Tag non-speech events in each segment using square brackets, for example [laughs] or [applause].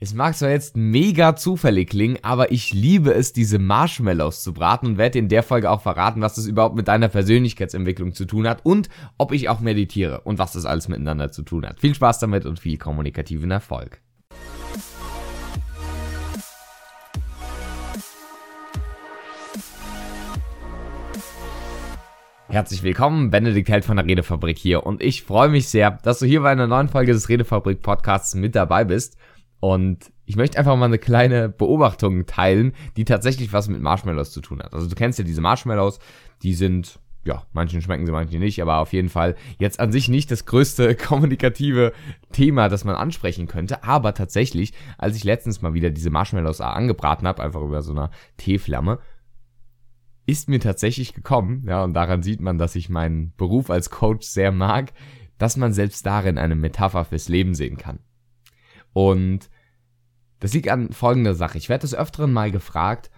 Es mag zwar jetzt mega zufällig klingen, aber ich liebe es, diese Marshmallows zu braten und werde in der Folge auch verraten, was das überhaupt mit deiner Persönlichkeitsentwicklung zu tun hat und ob ich auch meditiere und was das alles miteinander zu tun hat. Viel Spaß damit und viel kommunikativen Erfolg. Herzlich willkommen, Benedikt Held von der Redefabrik hier und ich freue mich sehr, dass du hier bei einer neuen Folge des Redefabrik Podcasts mit dabei bist. Und ich möchte einfach mal eine kleine Beobachtung teilen, die tatsächlich was mit Marshmallows zu tun hat. Also du kennst ja diese Marshmallows, die sind, ja, manchen schmecken sie, manchen nicht, aber auf jeden Fall jetzt an sich nicht das größte [laughs] kommunikative Thema, das man ansprechen könnte. Aber tatsächlich, als ich letztens mal wieder diese Marshmallows angebraten habe, einfach über so einer Teeflamme, ist mir tatsächlich gekommen, ja, und daran sieht man, dass ich meinen Beruf als Coach sehr mag, dass man selbst darin eine Metapher fürs Leben sehen kann. Und das liegt an folgender Sache. Ich werde des Öfteren mal gefragt,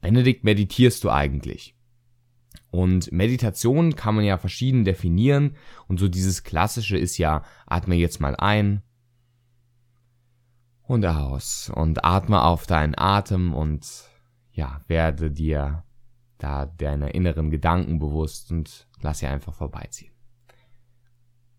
Benedikt, meditierst du eigentlich? Und Meditation kann man ja verschieden definieren. Und so dieses klassische ist ja, atme jetzt mal ein und aus und atme auf deinen Atem und ja, werde dir da deine inneren Gedanken bewusst und lass sie einfach vorbeiziehen.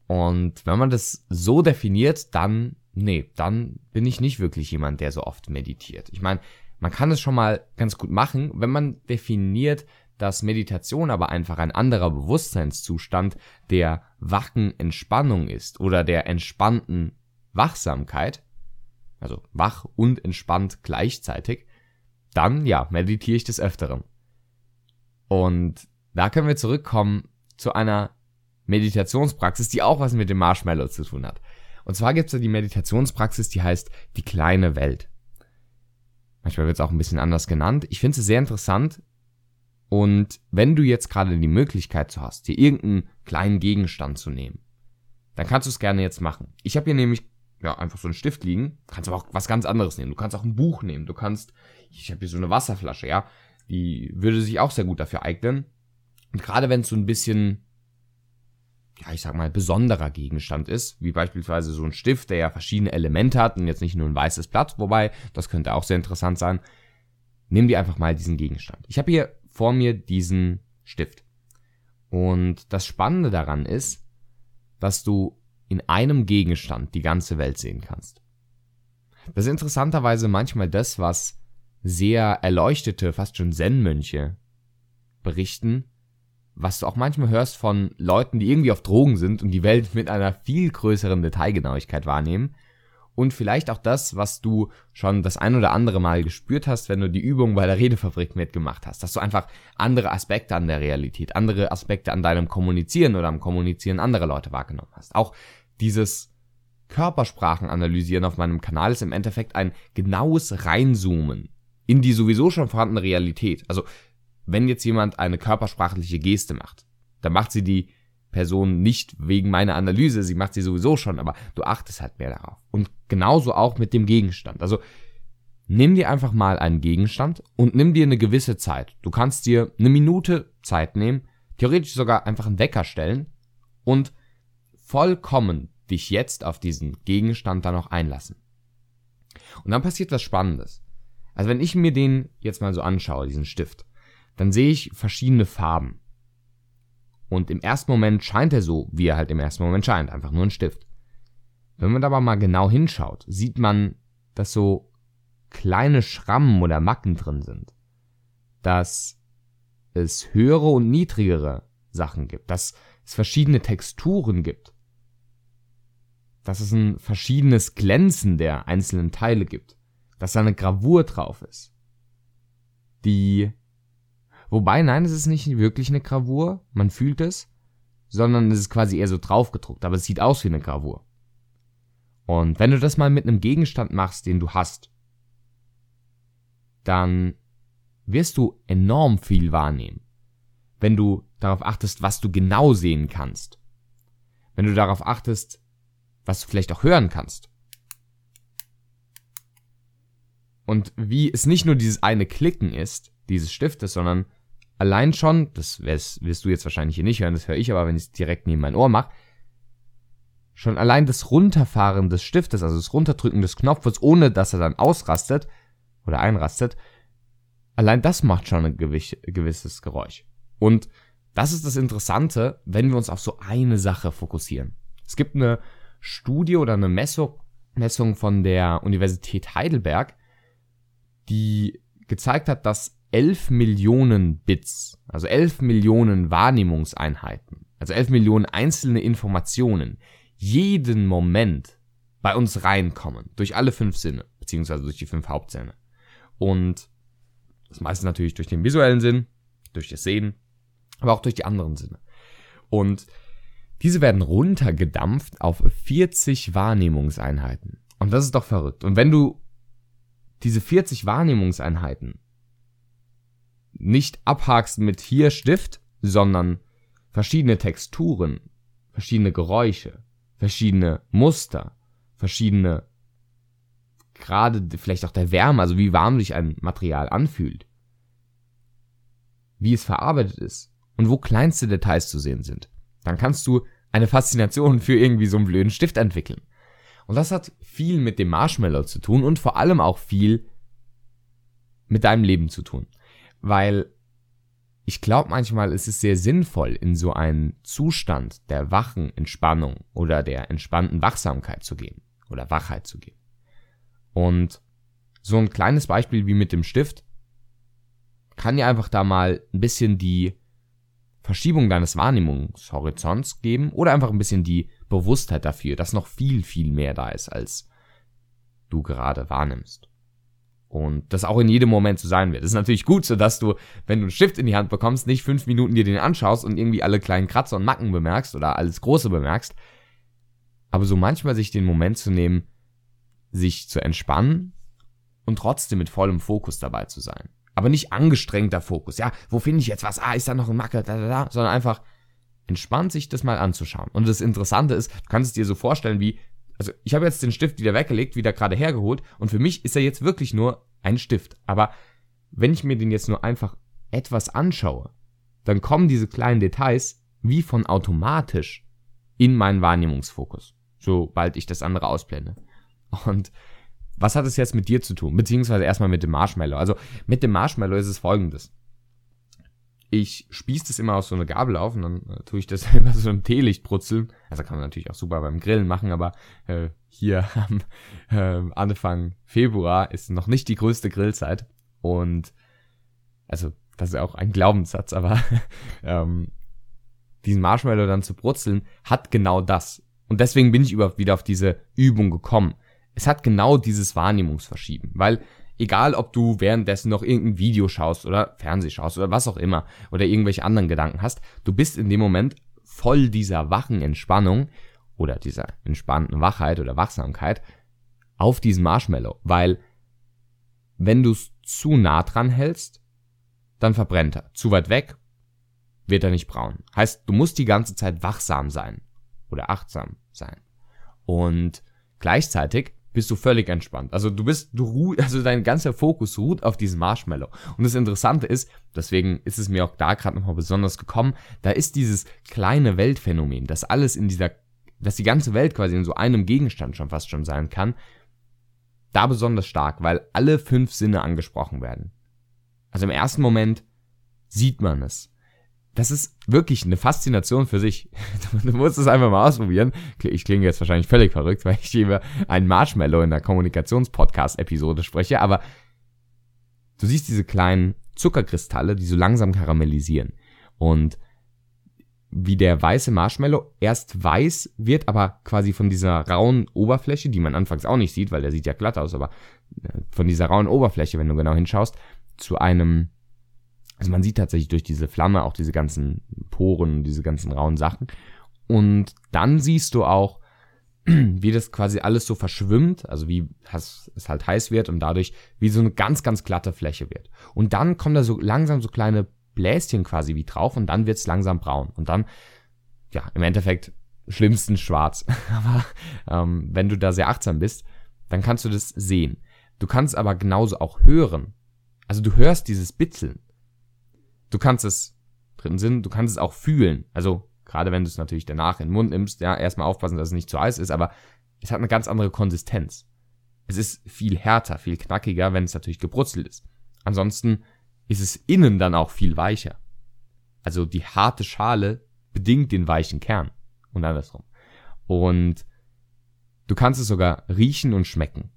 Und wenn man das so definiert, dann nee, dann bin ich nicht wirklich jemand, der so oft meditiert. Ich meine, man kann es schon mal ganz gut machen, wenn man definiert, dass Meditation aber einfach ein anderer Bewusstseinszustand der wachen Entspannung ist oder der entspannten Wachsamkeit, also wach und entspannt gleichzeitig, dann ja, meditiere ich des Öfteren. Und da können wir zurückkommen zu einer Meditationspraxis, die auch was mit dem Marshmallow zu tun hat. Und zwar gibt es da die Meditationspraxis, die heißt die kleine Welt. Manchmal wird es auch ein bisschen anders genannt. Ich finde es sehr interessant. Und wenn du jetzt gerade die Möglichkeit so hast, dir irgendeinen kleinen Gegenstand zu nehmen, dann kannst du es gerne jetzt machen. Ich habe hier nämlich ja einfach so einen Stift liegen. Kannst aber auch was ganz anderes nehmen. Du kannst auch ein Buch nehmen. Du kannst, ich habe hier so eine Wasserflasche, ja, die würde sich auch sehr gut dafür eignen. Und gerade wenn es so ein bisschen ja, ich sag mal, besonderer Gegenstand ist, wie beispielsweise so ein Stift, der ja verschiedene Elemente hat und jetzt nicht nur ein weißes Blatt, wobei, das könnte auch sehr interessant sein. Nimm dir einfach mal diesen Gegenstand. Ich habe hier vor mir diesen Stift. Und das Spannende daran ist, dass du in einem Gegenstand die ganze Welt sehen kannst. Das ist interessanterweise manchmal das, was sehr erleuchtete, fast schon Zen-Mönche berichten, was du auch manchmal hörst von Leuten, die irgendwie auf Drogen sind und die Welt mit einer viel größeren Detailgenauigkeit wahrnehmen. Und vielleicht auch das, was du schon das ein oder andere Mal gespürt hast, wenn du die Übung bei der Redefabrik mitgemacht hast, dass du einfach andere Aspekte an der Realität, andere Aspekte an deinem Kommunizieren oder am Kommunizieren anderer Leute wahrgenommen hast. Auch dieses Körpersprachen analysieren auf meinem Kanal ist im Endeffekt ein genaues Reinzoomen in die sowieso schon vorhandene Realität. Also wenn jetzt jemand eine körpersprachliche Geste macht, dann macht sie die Person nicht wegen meiner Analyse, sie macht sie sowieso schon, aber du achtest halt mehr darauf. Und genauso auch mit dem Gegenstand. Also nimm dir einfach mal einen Gegenstand und nimm dir eine gewisse Zeit. Du kannst dir eine Minute Zeit nehmen, theoretisch sogar einfach einen Wecker stellen und vollkommen dich jetzt auf diesen Gegenstand dann auch einlassen. Und dann passiert was Spannendes. Also wenn ich mir den jetzt mal so anschaue, diesen Stift, dann sehe ich verschiedene Farben. Und im ersten Moment scheint er so, wie er halt im ersten Moment scheint, einfach nur ein Stift. Wenn man aber mal genau hinschaut, sieht man, dass so kleine Schrammen oder Macken drin sind. Dass es höhere und niedrigere Sachen gibt, dass es verschiedene Texturen gibt, dass es ein verschiedenes Glänzen der einzelnen Teile gibt, dass da eine Gravur drauf ist, die Wobei, nein, es ist nicht wirklich eine Gravur, man fühlt es, sondern es ist quasi eher so draufgedruckt, aber es sieht aus wie eine Gravur. Und wenn du das mal mit einem Gegenstand machst, den du hast, dann wirst du enorm viel wahrnehmen. Wenn du darauf achtest, was du genau sehen kannst. Wenn du darauf achtest, was du vielleicht auch hören kannst. Und wie es nicht nur dieses eine Klicken ist, dieses Stiftes, sondern allein schon, das wirst, du jetzt wahrscheinlich hier nicht hören, das höre ich aber, wenn ich es direkt neben mein Ohr mache, schon allein das Runterfahren des Stiftes, also das Runterdrücken des Knopfes, ohne dass er dann ausrastet oder einrastet, allein das macht schon ein gewisses Geräusch. Und das ist das Interessante, wenn wir uns auf so eine Sache fokussieren. Es gibt eine Studie oder eine Messung, Messung von der Universität Heidelberg, die gezeigt hat, dass 11 Millionen Bits, also 11 Millionen Wahrnehmungseinheiten, also 11 Millionen einzelne Informationen jeden Moment bei uns reinkommen, durch alle fünf Sinne, beziehungsweise durch die fünf Hauptsinne. Und das meiste natürlich durch den visuellen Sinn, durch das Sehen, aber auch durch die anderen Sinne. Und diese werden runtergedampft auf 40 Wahrnehmungseinheiten. Und das ist doch verrückt. Und wenn du diese 40 Wahrnehmungseinheiten nicht abhakst mit hier Stift, sondern verschiedene Texturen, verschiedene Geräusche, verschiedene Muster, verschiedene gerade vielleicht auch der Wärme, also wie warm sich ein Material anfühlt, wie es verarbeitet ist und wo kleinste Details zu sehen sind, dann kannst du eine Faszination für irgendwie so einen blöden Stift entwickeln. Und das hat viel mit dem Marshmallow zu tun und vor allem auch viel mit deinem Leben zu tun. Weil ich glaube manchmal ist es sehr sinnvoll, in so einen Zustand der wachen Entspannung oder der entspannten Wachsamkeit zu gehen oder Wachheit zu gehen. Und so ein kleines Beispiel wie mit dem Stift kann dir einfach da mal ein bisschen die Verschiebung deines Wahrnehmungshorizonts geben oder einfach ein bisschen die Bewusstheit dafür, dass noch viel, viel mehr da ist, als du gerade wahrnimmst. Und das auch in jedem Moment so sein wird. Das ist natürlich gut, so dass du, wenn du einen Stift in die Hand bekommst, nicht fünf Minuten dir den anschaust und irgendwie alle kleinen Kratzer und Macken bemerkst oder alles Große bemerkst. Aber so manchmal sich den Moment zu nehmen, sich zu entspannen und trotzdem mit vollem Fokus dabei zu sein. Aber nicht angestrengter Fokus. Ja, wo finde ich jetzt was? Ah, ist da noch ein Macke? Da, da, da. Sondern einfach entspannt sich das mal anzuschauen. Und das Interessante ist, du kannst es dir so vorstellen wie, also ich habe jetzt den Stift wieder weggelegt, wieder gerade hergeholt und für mich ist er jetzt wirklich nur ein Stift. Aber wenn ich mir den jetzt nur einfach etwas anschaue, dann kommen diese kleinen Details wie von automatisch in meinen Wahrnehmungsfokus, sobald ich das andere ausblende. Und was hat es jetzt mit dir zu tun? Beziehungsweise erstmal mit dem Marshmallow. Also mit dem Marshmallow ist es folgendes. Ich spieße das immer aus so einer Gabel auf und dann äh, tue ich das [laughs] immer so einem Teelicht brutzeln. Also kann man natürlich auch super beim Grillen machen, aber äh, hier [laughs] am äh, Anfang Februar ist noch nicht die größte Grillzeit. Und also das ist auch ein Glaubenssatz, aber [laughs] ähm, diesen Marshmallow dann zu brutzeln, hat genau das. Und deswegen bin ich überhaupt wieder auf diese Übung gekommen. Es hat genau dieses Wahrnehmungsverschieben, weil Egal, ob du währenddessen noch irgendein Video schaust oder Fernseh schaust oder was auch immer oder irgendwelche anderen Gedanken hast, du bist in dem Moment voll dieser wachen Entspannung oder dieser entspannten Wachheit oder Wachsamkeit auf diesen Marshmallow, weil wenn du es zu nah dran hältst, dann verbrennt er. Zu weit weg wird er nicht braun. Heißt, du musst die ganze Zeit wachsam sein oder achtsam sein. Und gleichzeitig bist du völlig entspannt. Also du bist, du ruh, [laughs] also dein ganzer Fokus ruht auf diesem Marshmallow. Und das Interessante ist, deswegen ist es mir auch da gerade nochmal besonders gekommen, da ist dieses kleine Weltphänomen, dass alles in dieser, dass die ganze Welt quasi in so einem Gegenstand schon fast schon sein kann, da besonders stark, weil alle fünf Sinne angesprochen werden. Also im ersten Moment sieht man es das ist wirklich eine Faszination für sich. [laughs] Du musst es einfach mal ausprobieren. Ich klinge jetzt wahrscheinlich völlig verrückt, [laughs] weil ich über einen Marshmallow in der Kommunikationspodcast-Episode spreche, aber du siehst diese kleinen Zuckerkristalle, die so langsam karamellisieren. Und wie der weiße Marshmallow erst weiß wird, aber quasi von dieser rauen Oberfläche, die man anfangs auch nicht sieht, weil der sieht ja glatt aus, aber äh, von dieser rauen Oberfläche, wenn du genau hinschaust, zu einem also man sieht tatsächlich durch diese Flamme auch diese ganzen Poren, diese ganzen rauen Sachen. Und dann siehst du auch, [clears throat] wie das quasi alles so verschwimmt, also wie es halt heiß wird und dadurch wie so eine ganz, ganz glatte Fläche wird. Und dann kommen da so langsam so kleine Bläschen quasi wie drauf und dann wird es langsam braun. Und dann, ja, im Endeffekt schlimmsten schwarz. [laughs] aber ähm, wenn du da sehr achtsam bist, dann kannst du das sehen. Du kannst aber genauso auch hören. Also du hörst dieses Bitzeln. Du kannst es, dritten Sinn, du kannst es auch fühlen. Also Gerade wenn du es natürlich danach in den Mund nimmst, ja, erstmal aufpassen, dass es nicht zu heiß ist, aber es hat eine ganz andere Konsistenz. Es ist viel härter, viel knackiger, wenn es natürlich gebrutzelt ist. Ansonsten ist es innen dann auch viel weicher. Also die harte Schale bedingt den weichen Kern und andersrum. Und du kannst es sogar riechen und schmecken.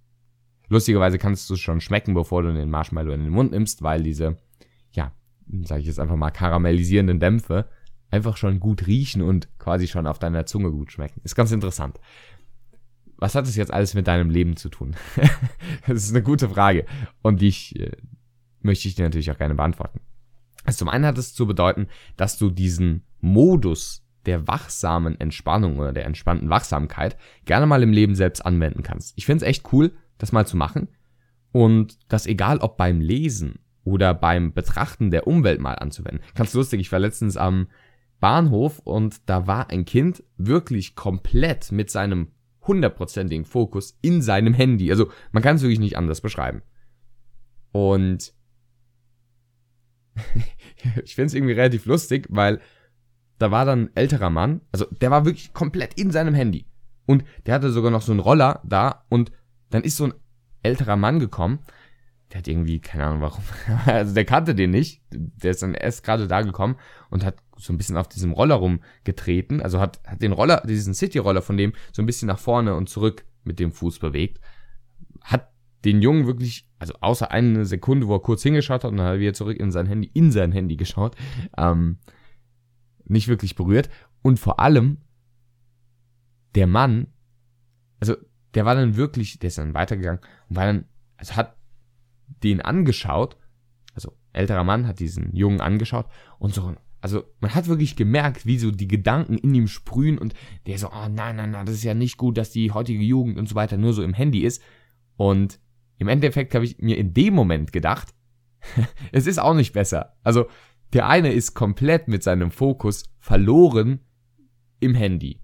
Lustigerweise kannst du es schon schmecken, bevor du den Marshmallow in den Mund nimmst, weil diese, sage ich jetzt einfach mal, karamellisierenden Dämpfe einfach schon gut riechen und quasi schon auf deiner Zunge gut schmecken. Ist ganz interessant. Was hat das jetzt alles mit deinem Leben zu tun? [laughs] das ist eine gute Frage und die ich, äh, möchte ich dir natürlich auch gerne beantworten. Also zum einen hat es zu bedeuten, dass du diesen Modus der wachsamen Entspannung oder der entspannten Wachsamkeit gerne mal im Leben selbst anwenden kannst. Ich finde es echt cool, das mal zu machen und das egal ob beim Lesen oder beim Betrachten der Umwelt mal anzuwenden. Ganz lustig, ich war letztens am Bahnhof und da war ein Kind wirklich komplett mit seinem hundertprozentigen Fokus in seinem Handy. Also man kann es wirklich nicht anders beschreiben. Und [laughs] ich finde es irgendwie relativ lustig, weil da war dann ein älterer Mann, also der war wirklich komplett in seinem Handy. Und der hatte sogar noch so einen Roller da und dann ist so ein älterer Mann gekommen, der hat irgendwie, keine Ahnung warum, [laughs] also der kannte den nicht, der ist dann erst gerade da gekommen und hat so ein bisschen auf diesem Roller rumgetreten, also hat, hat den Roller, diesen City-Roller von dem so ein bisschen nach vorne und zurück mit dem Fuß bewegt, hat den Jungen wirklich, also außer eine Sekunde, wo er kurz hingeschaut hat und dann hat er wieder zurück in sein Handy, in sein Handy geschaut, ähm, nicht wirklich berührt. Und vor allem, der Mann, also der war dann wirklich, der ist dann weitergegangen und war dann, also hat den angeschaut, also älterer Mann hat diesen Jungen angeschaut und so, also man hat wirklich gemerkt, wie so die Gedanken in ihm sprühen und der so, oh nein, nein, nein, das ist ja nicht gut, dass die heutige Jugend und so weiter nur so im Handy ist. Und im Endeffekt habe ich mir in dem Moment gedacht, [laughs] es ist auch nicht besser. Also der eine ist komplett mit seinem Fokus verloren im Handy.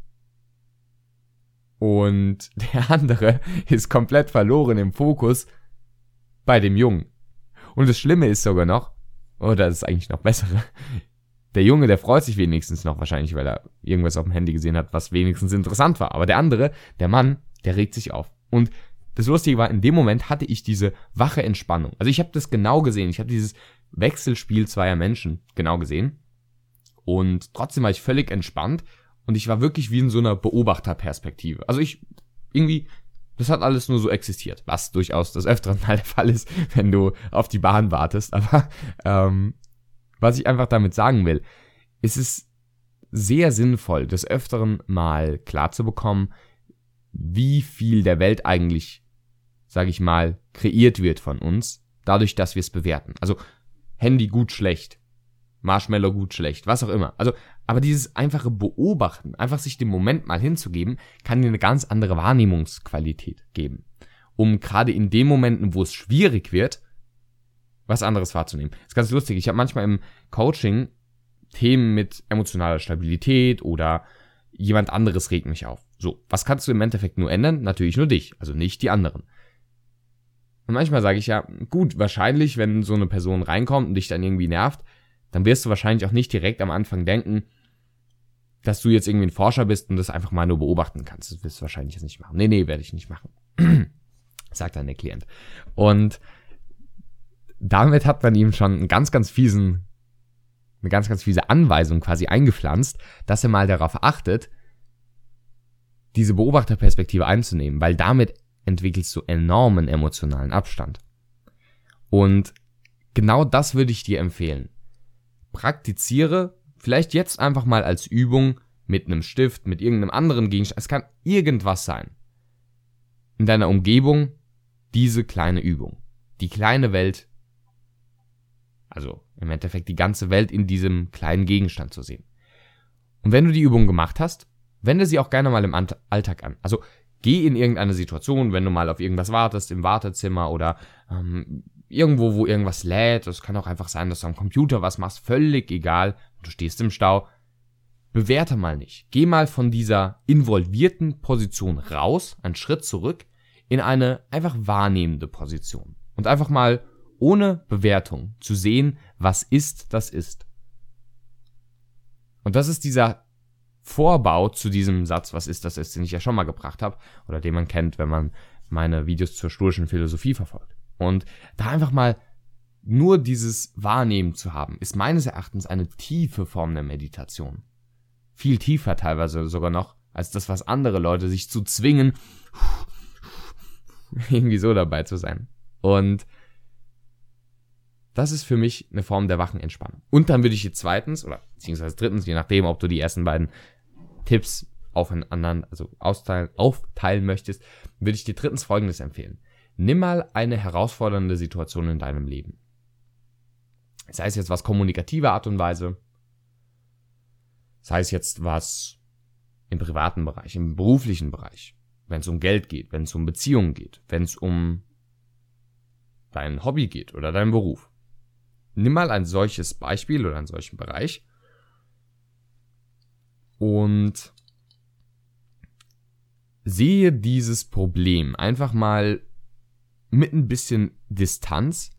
Und [laughs] der andere ist komplett verloren im Fokus bei dem Jungen. Und das Schlimme ist sogar noch, oder das ist eigentlich noch bessere, [laughs] der Junge, der freut sich wenigstens noch wahrscheinlich, weil er irgendwas auf dem Handy gesehen hat, was wenigstens interessant war. Aber der andere, der Mann, der regt sich auf. Und das Lustige war, in dem Moment hatte ich diese wache Entspannung. Also ich habe das genau gesehen. Ich habe dieses Wechselspiel zweier Menschen genau gesehen. Und trotzdem war ich völlig entspannt und ich war wirklich wie in so einer Beobachterperspektive. Also ich irgendwie, das hat alles nur so existiert, was durchaus das öfteren Mal der Fall ist, [laughs] wenn du auf die Bahn wartest. Aber ähm, was ich einfach damit sagen will, ist es sehr sinnvoll, des öfteren mal klar zu bekommen, wie viel der Welt eigentlich, sage ich mal, kreiert wird von uns, dadurch, dass wir es bewerten. Also Handy gut schlecht, Marshmallow gut schlecht, was auch immer. Also, aber dieses einfache Beobachten, einfach sich dem Moment mal hinzugeben, kann dir eine ganz andere Wahrnehmungsqualität geben. Um gerade in den Momenten, wo es schwierig wird, was anderes wahrzunehmen. Das ist ganz lustig. Ich habe manchmal im Coaching Themen mit emotionaler Stabilität oder jemand anderes regt mich auf. So, was kannst du im Endeffekt nur ändern? Natürlich nur dich, also nicht die anderen. Und manchmal sage ich ja, gut, wahrscheinlich, wenn so eine Person reinkommt und dich dann irgendwie nervt, dann wirst du wahrscheinlich auch nicht direkt am Anfang denken, dass du jetzt irgendwie ein Forscher bist und das einfach mal nur beobachten kannst. Das wirst du wahrscheinlich jetzt nicht machen. Nee, nee, werde ich nicht machen. [clears throat] Sagt dann der Klient. Und damit hat man ihm schon einen ganz, ganz fiesen, eine ganz, ganz fiese Anweisung quasi eingepflanzt, dass er mal darauf achtet, diese Beobachterperspektive einzunehmen, weil damit entwickelst du enormen emotionalen Abstand. Und genau das würde ich dir empfehlen. Praktiziere vielleicht jetzt einfach mal als Übung mit einem Stift, mit irgendeinem anderen Gegenstand. Es kann irgendwas sein. In deiner Umgebung diese kleine Übung. Die kleine Welt. Also im Endeffekt die ganze Welt in diesem kleinen Gegenstand zu sehen. Und wenn du die Übung gemacht hast, wende sie auch gerne mal im Alltag an. Also geh in irgendeine Situation, wenn du mal auf irgendwas wartest, im Wartezimmer oder ähm, irgendwo, wo irgendwas lädt. Es kann auch einfach sein, dass du am Computer was machst, völlig egal. Du stehst im Stau. Bewerte mal nicht. Geh mal von dieser involvierten Position raus, einen Schritt zurück, in eine einfach wahrnehmende Position. Und einfach mal ohne Bewertung zu sehen, was ist, das ist. Und das ist dieser Vorbau zu diesem Satz, was ist das ist, den ich ja schon mal gebracht habe, oder den man kennt, wenn man meine Videos zur stoischen Philosophie verfolgt. Und da einfach mal nur dieses Wahrnehmen zu haben, ist meines Erachtens eine tiefe Form der Meditation. Viel tiefer teilweise sogar noch, als das, was andere Leute sich zu zwingen, [laughs] irgendwie so dabei zu sein. Und das ist für mich eine Form der wachen Entspannung. Und dann würde ich jetzt zweitens oder beziehungsweise drittens, je nachdem, ob du die ersten beiden Tipps aufeinander, also austeilen, aufteilen möchtest, würde ich dir drittens folgendes empfehlen. Nimm mal eine herausfordernde Situation in deinem Leben. Sei es jetzt was kommunikative Art und Weise, sei es jetzt was im privaten Bereich, im beruflichen Bereich, wenn es um Geld geht, wenn es um Beziehungen geht, wenn es um dein Hobby geht oder deinen Beruf. Nimm mal ein solches Beispiel oder einen solchen Bereich und sehe dieses Problem einfach mal mit ein bisschen Distanz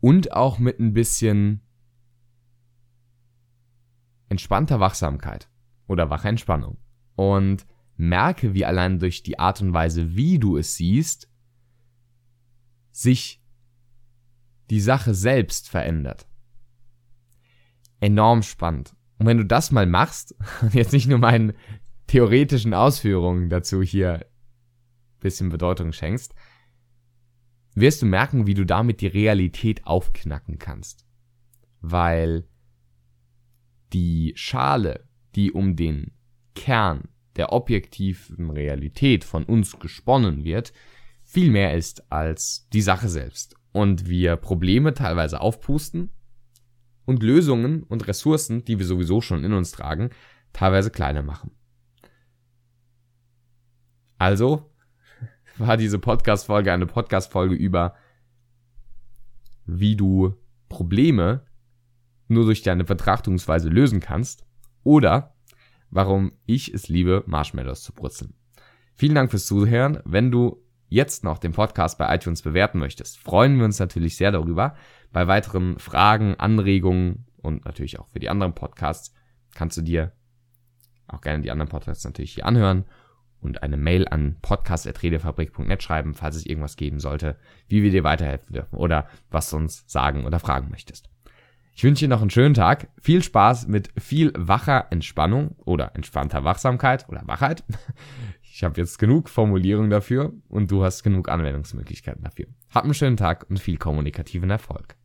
und auch mit ein bisschen entspannter Wachsamkeit oder wache Entspannung. Und merke, wie allein durch die Art und Weise, wie du es siehst, sich die Sache selbst verändert. Enorm spannend. Und wenn du das mal machst, und [laughs] jetzt nicht nur meinen theoretischen Ausführungen dazu hier bisschen Bedeutung schenkst, wirst du merken, wie du damit die Realität aufknacken kannst. Weil die Schale, die um den Kern der objektiven Realität von uns gesponnen wird, viel mehr ist als die Sache selbst. Und wir Probleme teilweise aufpusten und Lösungen und Ressourcen, die wir sowieso schon in uns tragen, teilweise kleiner machen. Also war diese Podcast-Folge eine Podcast-Folge über, wie du Probleme nur durch deine Betrachtungsweise lösen kannst oder warum ich es liebe, Marshmallows zu brutzeln. Vielen Dank fürs Zuhören. Wenn du jetzt noch den Podcast bei iTunes bewerten möchtest, freuen wir uns natürlich sehr darüber. Bei weiteren Fragen, Anregungen und natürlich auch für die anderen Podcasts kannst du dir auch gerne die anderen Podcasts natürlich hier anhören und eine Mail an podcast.redefabrik.net schreiben, falls es irgendwas geben sollte, wie wir dir weiterhelfen dürfen oder was du uns sagen oder fragen möchtest. Ich wünsche dir noch einen schönen Tag, viel Spaß mit viel wacher Entspannung oder entspannter Wachsamkeit oder Wachheit. [laughs] Ich habe jetzt genug Formulierungen dafür und du hast genug Anwendungsmöglichkeiten dafür. Hab einen schönen Tag und viel kommunikativen Erfolg.